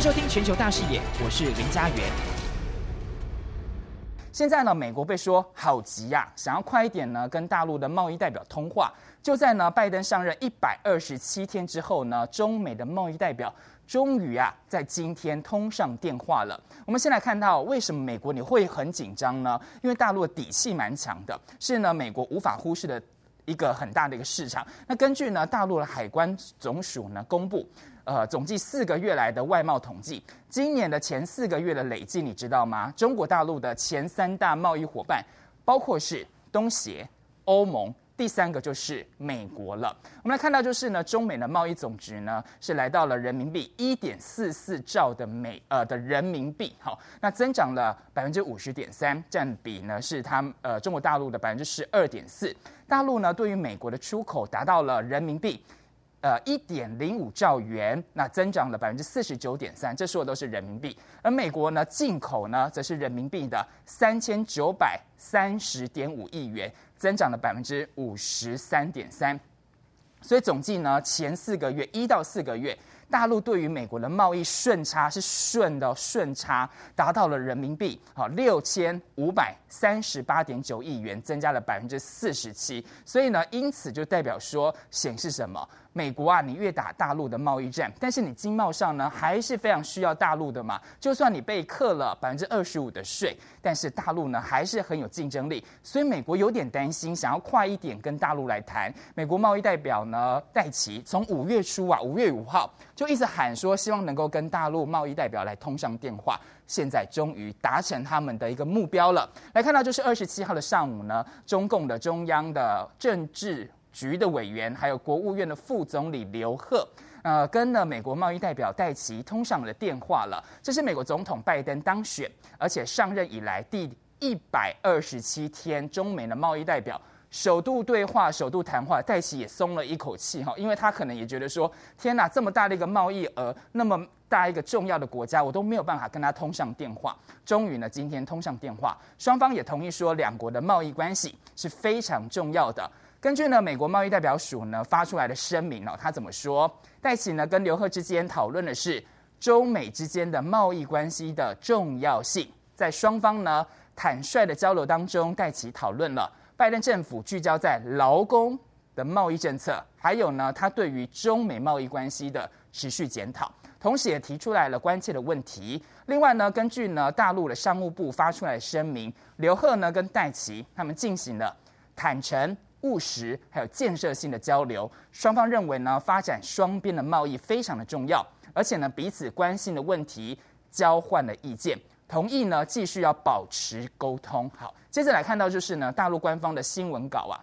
收听全球大视野，我是林家元。现在呢，美国被说好急呀、想要快一点呢跟大陆的贸易代表通话。就在呢拜登上任一百二十七天之后呢，中美的贸易代表终于啊在今天通上电话了。我们先来看到为什么美国你会很紧张呢？因为大陆的底气蛮强的，是呢美国无法忽视的一个很大的一个市场。那根据呢大陆的海关总署呢公布。呃，总计四个月来的外贸统计，今年的前四个月的累计，你知道吗？中国大陆的前三大贸易伙伴，包括是东协、欧盟，第三个就是美国了。我们来看到，就是呢，中美的贸易总值呢是来到了人民币一点四四兆的美呃的人民币，好，那增长了百分之五十点三，占比呢是它呃中国大陆的百分之十二点四。大陆呢对于美国的出口达到了人民币。呃，一点零五兆元，那增长了百分之四十九点三，这说的都是人民币。而美国呢，进口呢，则是人民币的三千九百三十点五亿元，增长了百分之五十三点三。所以总计呢，前四个月一到四个月。大陆对于美国的贸易顺差是顺的顺差，达到了人民币好六千五百三十八点九亿元，增加了百分之四十七。所以呢，因此就代表说显示什么？美国啊，你越打大陆的贸易战，但是你经贸上呢还是非常需要大陆的嘛。就算你被课了百分之二十五的税，但是大陆呢还是很有竞争力。所以美国有点担心，想要快一点跟大陆来谈。美国贸易代表呢戴琪从五月初啊，五月五号。就一直喊说，希望能够跟大陆贸易代表来通上电话，现在终于达成他们的一个目标了。来看到就是二十七号的上午呢，中共的中央的政治局的委员，还有国务院的副总理刘鹤，呃，跟了美国贸易代表戴琪通上了电话了。这是美国总统拜登当选，而且上任以来第一百二十七天，中美的贸易代表。首度对话，首度谈话，戴琪也松了一口气哈，因为他可能也觉得说，天哪，这么大的一个贸易额，那么大一个重要的国家，我都没有办法跟他通上电话。终于呢，今天通上电话，双方也同意说，两国的贸易关系是非常重要的。根据呢，美国贸易代表署呢发出来的声明哦，他怎么说？戴琪呢跟刘鹤之间讨论的是中美之间的贸易关系的重要性，在双方呢坦率的交流当中，戴琪讨论了。拜登政府聚焦在劳工的贸易政策，还有呢，他对于中美贸易关系的持续检讨，同时也提出来了关切的问题。另外呢，根据呢大陆的商务部发出来的声明，刘鹤呢跟戴琪他们进行了坦诚、务实还有建设性的交流。双方认为呢，发展双边的贸易非常的重要，而且呢彼此关心的问题交换了意见。同意呢，继续要保持沟通。好，接着来看到就是呢，大陆官方的新闻稿啊，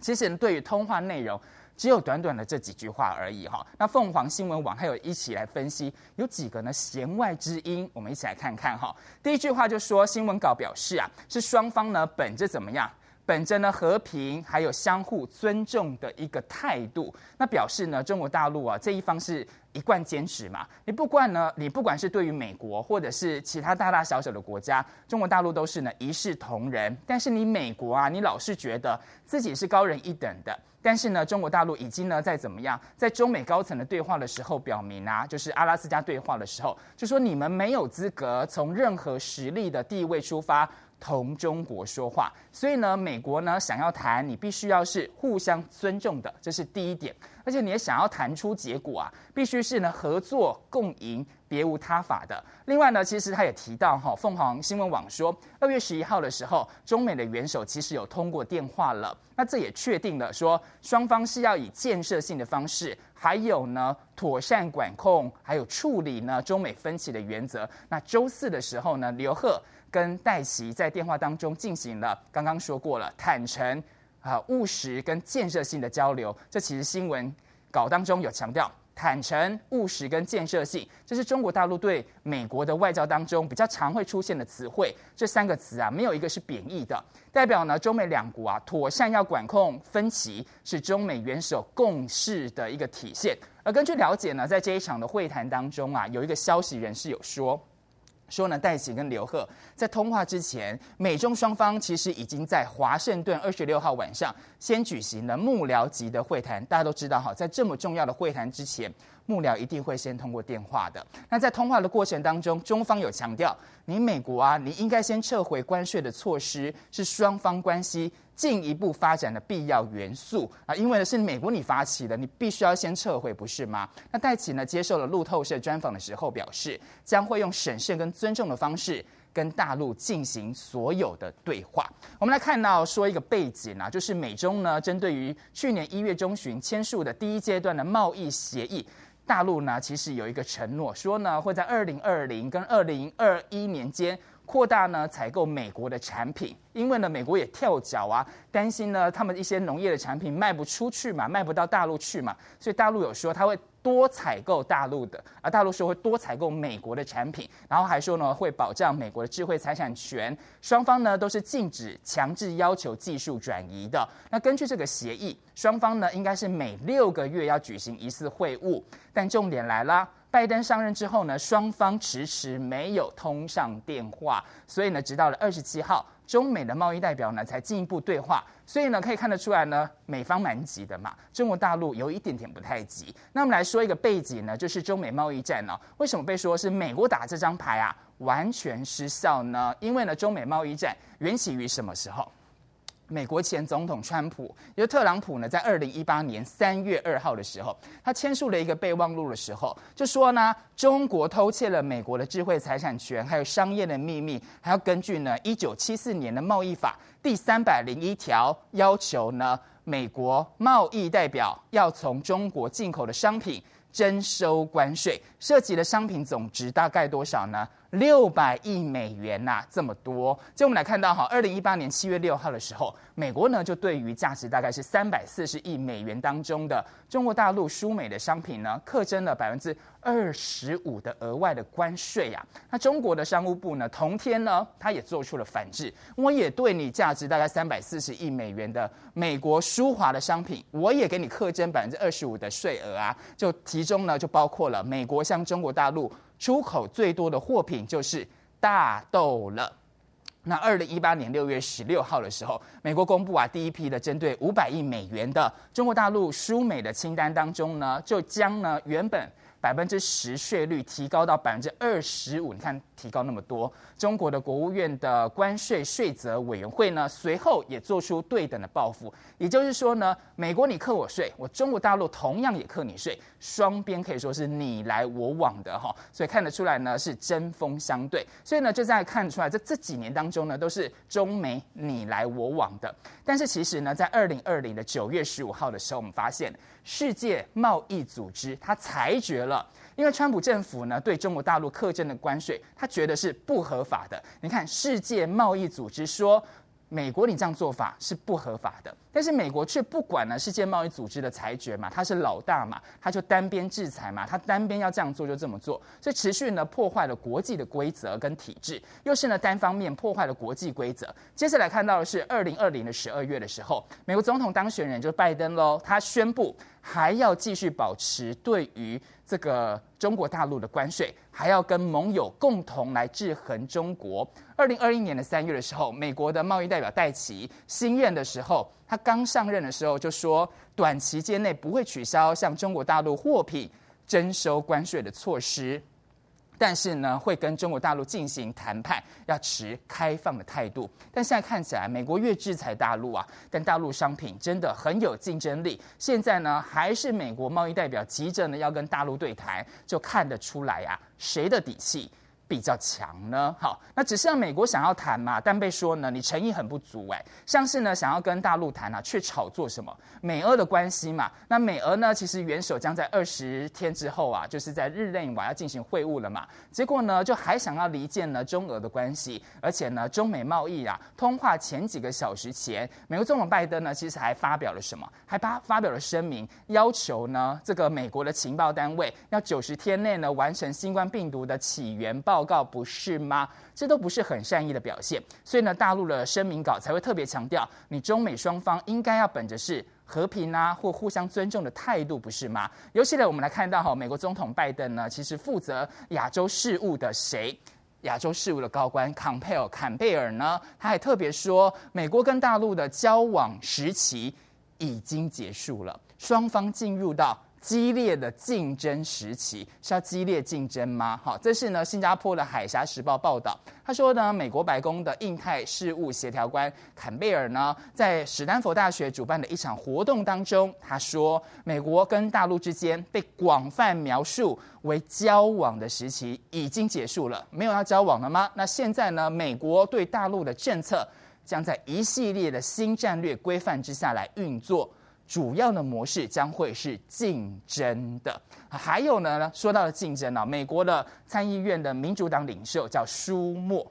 其实对于通话内容只有短短的这几句话而已哈。那凤凰新闻网还有一起来分析，有几个呢弦外之音，我们一起来看看哈。第一句话就说，新闻稿表示啊，是双方呢本着怎么样？本着呢和平还有相互尊重的一个态度，那表示呢中国大陆啊这一方是一贯坚持嘛。你不管呢，你不管是对于美国或者是其他大大小小的国家，中国大陆都是呢一视同仁。但是你美国啊，你老是觉得自己是高人一等的。但是呢，中国大陆已经呢在怎么样，在中美高层的对话的时候表明啊，就是阿拉斯加对话的时候，就说你们没有资格从任何实力的地位出发。同中国说话，所以呢，美国呢想要谈，你必须要是互相尊重的，这是第一点。而且你也想要谈出结果啊，必须是呢合作共赢，别无他法的。另外呢，其实他也提到哈，凤凰新闻网说，二月十一号的时候，中美的元首其实有通过电话了。那这也确定了说，双方是要以建设性的方式，还有呢妥善管控，还有处理呢中美分歧的原则。那周四的时候呢，刘鹤。跟戴琪在电话当中进行了刚刚说过了坦诚啊务实跟建设性的交流，这其实新闻稿当中有强调坦诚务实跟建设性，这是中国大陆对美国的外交当中比较常会出现的词汇。这三个词啊，没有一个是贬义的，代表呢中美两国啊妥善要管控分歧，是中美元首共识的一个体现。而根据了解呢，在这一场的会谈当中啊，有一个消息人士有说。说呢，戴琪跟刘贺在通话之前，美中双方其实已经在华盛顿二十六号晚上先举行了幕僚级的会谈。大家都知道哈，在这么重要的会谈之前，幕僚一定会先通过电话的。那在通话的过程当中，中方有强调，你美国啊，你应该先撤回关税的措施，是双方关系进一步发展的必要元素啊。因为呢是美国你发起的，你必须要先撤回，不是吗？那戴琪呢接受了路透社专访的时候表示，将会用审慎跟尊重的方式。跟大陆进行所有的对话，我们来看到说一个背景啊，就是美中呢针对于去年一月中旬签署的第一阶段的贸易协议，大陆呢其实有一个承诺，说呢会在二零二零跟二零二一年间扩大呢采购美国的产品，因为呢美国也跳脚啊，担心呢他们一些农业的产品卖不出去嘛，卖不到大陆去嘛，所以大陆有说他会。多采购大陆的，而大陆说会多采购美国的产品，然后还说呢会保障美国的智慧财产权，双方呢都是禁止强制要求技术转移的。那根据这个协议，双方呢应该是每六个月要举行一次会晤，但重点来了，拜登上任之后呢，双方迟迟没有通上电话，所以呢，直到了二十七号。中美的贸易代表呢，才进一步对话，所以呢，可以看得出来呢，美方蛮急的嘛，中国大陆有一点点不太急。那我们来说一个背景呢，就是中美贸易战呢，为什么被说是美国打这张牌啊，完全失效呢？因为呢，中美贸易战缘起于什么时候？美国前总统川普，也就特朗普呢，在二零一八年三月二号的时候，他签署了一个备忘录的时候，就说呢，中国偷窃了美国的智慧财产权，还有商业的秘密，还要根据呢一九七四年的贸易法第三百零一条，要求呢美国贸易代表要从中国进口的商品征收关税，涉及的商品总值大概多少呢？六百亿美元呐、啊，这么多！就我们来看到哈，二零一八年七月六号的时候，美国呢就对于价值大概是三百四十亿美元当中的中国大陆输美的商品呢，课征了百分之二十五的额外的关税呀。那中国的商务部呢，同天呢，他也做出了反制，我也对你价值大概三百四十亿美元的美国输华的商品，我也给你课征百分之二十五的税额啊。就其中呢，就包括了美国向中国大陆。出口最多的货品就是大豆了。那二零一八年六月十六号的时候，美国公布啊第一批的针对五百亿美元的中国大陆输美的清单当中呢，就将呢原本百分之十税率提高到百分之二十五。你看。提高那么多，中国的国务院的关税税则委员会呢，随后也做出对等的报复。也就是说呢，美国你克我税，我中国大陆同样也克你税，双边可以说是你来我往的哈。所以看得出来呢，是针锋相对。所以呢，就在看出来，这这几年当中呢，都是中美你来我往的。但是其实呢，在二零二零的九月十五号的时候，我们发现世界贸易组织它裁决了。了因为川普政府呢对中国大陆课征的关税，他觉得是不合法的。你看，世界贸易组织说，美国你这样做法是不合法的，但是美国却不管呢世界贸易组织的裁决嘛，他是老大嘛，他就单边制裁嘛，他单边要这样做就这么做，所以持续呢破坏了国际的规则跟体制，又是呢单方面破坏了国际规则。接下来看到的是二零二零的十二月的时候，美国总统当选人就是拜登喽，他宣布还要继续保持对于这个中国大陆的关税，还要跟盟友共同来制衡中国。二零二一年的三月的时候，美国的贸易代表戴琪新任的时候，他刚上任的时候就说，短期间内不会取消向中国大陆货品征收关税的措施。但是呢，会跟中国大陆进行谈判，要持开放的态度。但现在看起来，美国越制裁大陆啊，但大陆商品真的很有竞争力。现在呢，还是美国贸易代表急着呢要跟大陆对谈，就看得出来呀、啊，谁的底气比较强呢？好，那只是让美国想要谈嘛，但被说呢，你诚意很不足哎。像是呢，想要跟大陆谈啊，却炒作什么美俄的关系嘛。那美俄呢，其实元首将在二十天之后啊，就是在日内瓦要进行会晤了嘛。结果呢，就还想要离间呢中俄的关系，而且呢，中美贸易啊，通话前几个小时前，美国总统拜登呢，其实还发表了什么？还发发表了声明，要求呢这个美国的情报单位要九十天内呢完成新冠病毒的起源报。报告不是吗？这都不是很善意的表现，所以呢，大陆的声明稿才会特别强调，你中美双方应该要本着是和平啊或互相尊重的态度，不是吗？尤其呢，我们来看到哈，美国总统拜登呢，其实负责亚洲事务的谁？亚洲事务的高官坎佩尔坎贝尔呢，他还特别说，美国跟大陆的交往时期已经结束了，双方进入到。激烈的竞争时期是要激烈竞争吗？好，这是呢新加坡的《海峡时报》报道，他说呢，美国白宫的印太事务协调官坎贝尔呢，在史丹佛大学主办的一场活动当中，他说，美国跟大陆之间被广泛描述为交往的时期已经结束了，没有要交往了吗？那现在呢，美国对大陆的政策将在一系列的新战略规范之下来运作。主要的模式将会是竞争的，还有呢，说到了竞争呢，美国的参议院的民主党领袖叫舒默，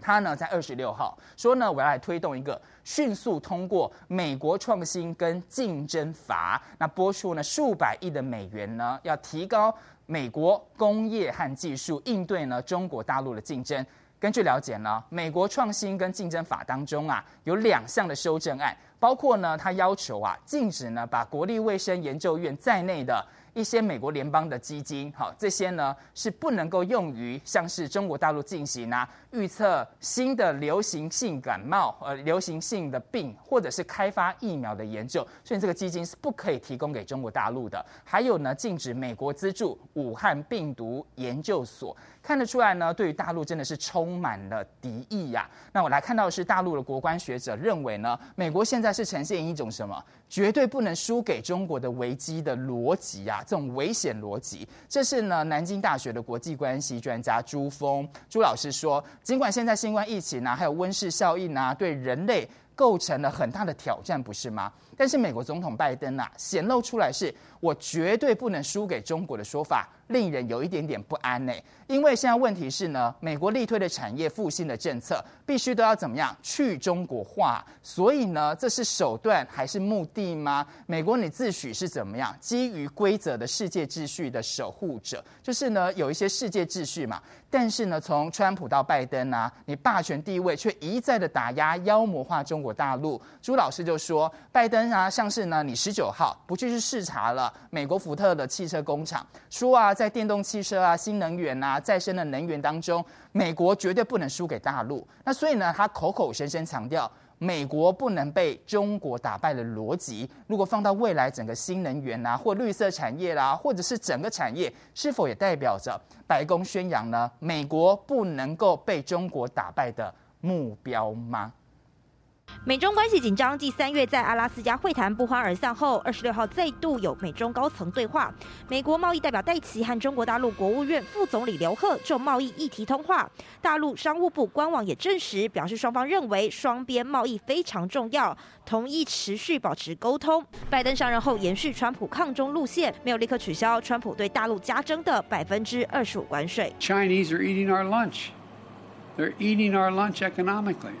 他呢在二十六号说呢，我要来推动一个迅速通过美国创新跟竞争法，那拨出呢数百亿的美元呢，要提高美国工业和技术，应对呢中国大陆的竞争。根据了解呢，美国创新跟竞争法当中啊，有两项的修正案，包括呢，它要求啊，禁止呢把国立卫生研究院在内的。一些美国联邦的基金，好，这些呢是不能够用于像是中国大陆进行啊预测新的流行性感冒、呃流行性的病，或者是开发疫苗的研究，所以这个基金是不可以提供给中国大陆的。还有呢，禁止美国资助武汉病毒研究所，看得出来呢，对于大陆真的是充满了敌意呀、那我来看到的是大陆的国关学者认为呢，美国现在是呈现一种什么？绝对不能输给中国的危机的逻辑啊，这种危险逻辑，这是呢南京大学的国际关系专家朱峰朱老师说，尽管现在新冠疫情啊，还有温室效应啊，对人类构成了很大的挑战，不是吗？但是美国总统拜登啊，显露出来是我绝对不能输给中国的说法。令人有一点点不安呢，因为现在问题是呢，美国力推的产业复兴的政策必须都要怎么样去中国化，所以呢，这是手段还是目的吗？美国你自诩是怎么样基于规则的世界秩序的守护者，就是呢有一些世界秩序嘛，但是呢从川普到拜登啊，你霸权地位却一再的打压妖魔化中国大陆。朱老师就说，拜登啊，像是呢你十九号不去视察了美国福特的汽车工厂，说啊。在电动汽车啊、新能源啊、再生的能源当中，美国绝对不能输给大陆。那所以呢，他口口声声强调美国不能被中国打败的逻辑，如果放到未来整个新能源啊，或绿色产业啦、或者是整个产业，是否也代表着白宫宣扬呢？美国不能够被中国打败的目标吗？美中关系紧张，继三月在阿拉斯加会谈不欢而散后，二十六号再度有美中高层对话。美国贸易代表戴琪和中国大陆国务院副总理刘鹤就贸易议题通话。大陆商务部官网也证实，表示双方认为双边贸易非常重要，同意持续保持沟通。拜登上任后延续川普抗中路线，没有立刻取消川普对大陆加征的百分之二十五关税。Chinese are eating our lunch. They're eating our lunch economically.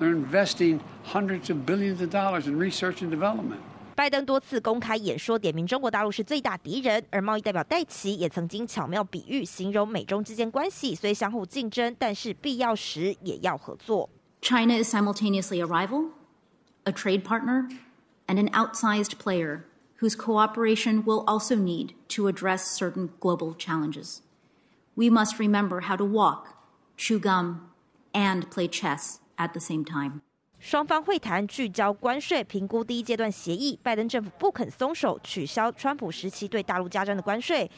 They're investing hundreds of billions of dollars in research and development. 拜登多次公开演说，点名中国大陆是最大敌人。而贸易代表戴琪也曾经巧妙比喻，形容美中之间关系虽相互竞争，但是必要时也要合作。China is simultaneously a rival, a trade partner, and an outsized player whose cooperation will also need to address certain global challenges. We must remember how to walk, chew gum, and play chess. At the same time，双方会谈聚焦关税，评估第一阶段协议。拜登政府不肯松手，取消川普时期对大陆加征的关税。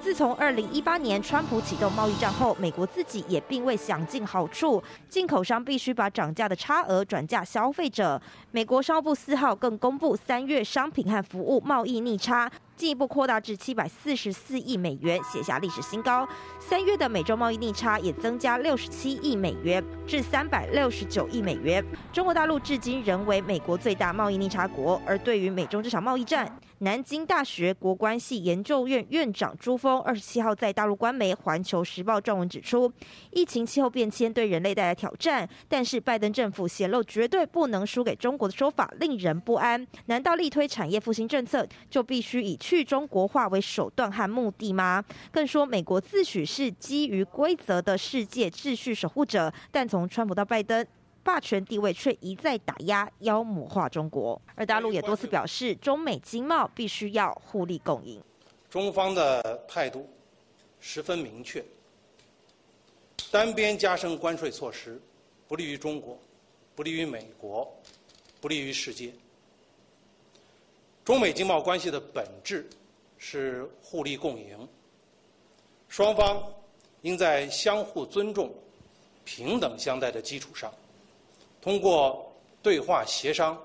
自从二零一八年川普启动贸易战后，美国自己也并未享尽好处，进口商必须把涨价的差额转嫁消费者。美国商务部四号更公布三月商品和服务贸易逆差。进一步扩大至七百四十四亿美元，写下历史新高。三月的美洲贸易逆差也增加六十七亿美元，至三百六十九亿美元。中国大陆至今仍为美国最大贸易逆差国。而对于美中这场贸易战，南京大学国关系研究院院长朱峰二十七号在大陆官媒《环球时报》撰文指出，疫情、气候变迁对人类带来挑战，但是拜登政府显露绝对不能输给中国的说法令人不安。难道力推产业复兴政策就必须以去中国化为手段和目的吗？更说美国自诩是基于规则的世界秩序守护者，但从川普到拜登，霸权地位却一再打压、妖魔化中国。而大陆也多次表示，中美经贸必须要互利共赢。中方的态度十分明确，单边加征关税措施不利于中国，不利于美国，不利于世界。中美经贸关系的本质是互利共赢，双方应在相互尊重、平等相待的基础上，通过对话协商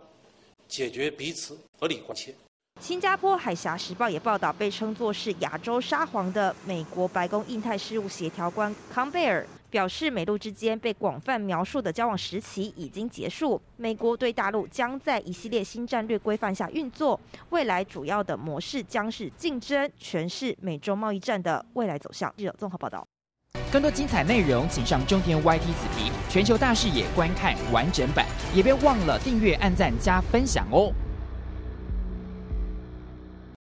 解决彼此合理关切。新加坡《海峡时报》也报道，被称作是亚洲沙皇的美国白宫印太事务协调官康贝尔表示，美陆之间被广泛描述的交往时期已经结束，美国对大陆将在一系列新战略规范下运作，未来主要的模式将是竞争，诠释美洲贸易战的未来走向。记者综合报道。更多精彩内容，请上中天 YT 子皮全球大视野观看完整版，也别忘了订阅、按赞、加分享哦。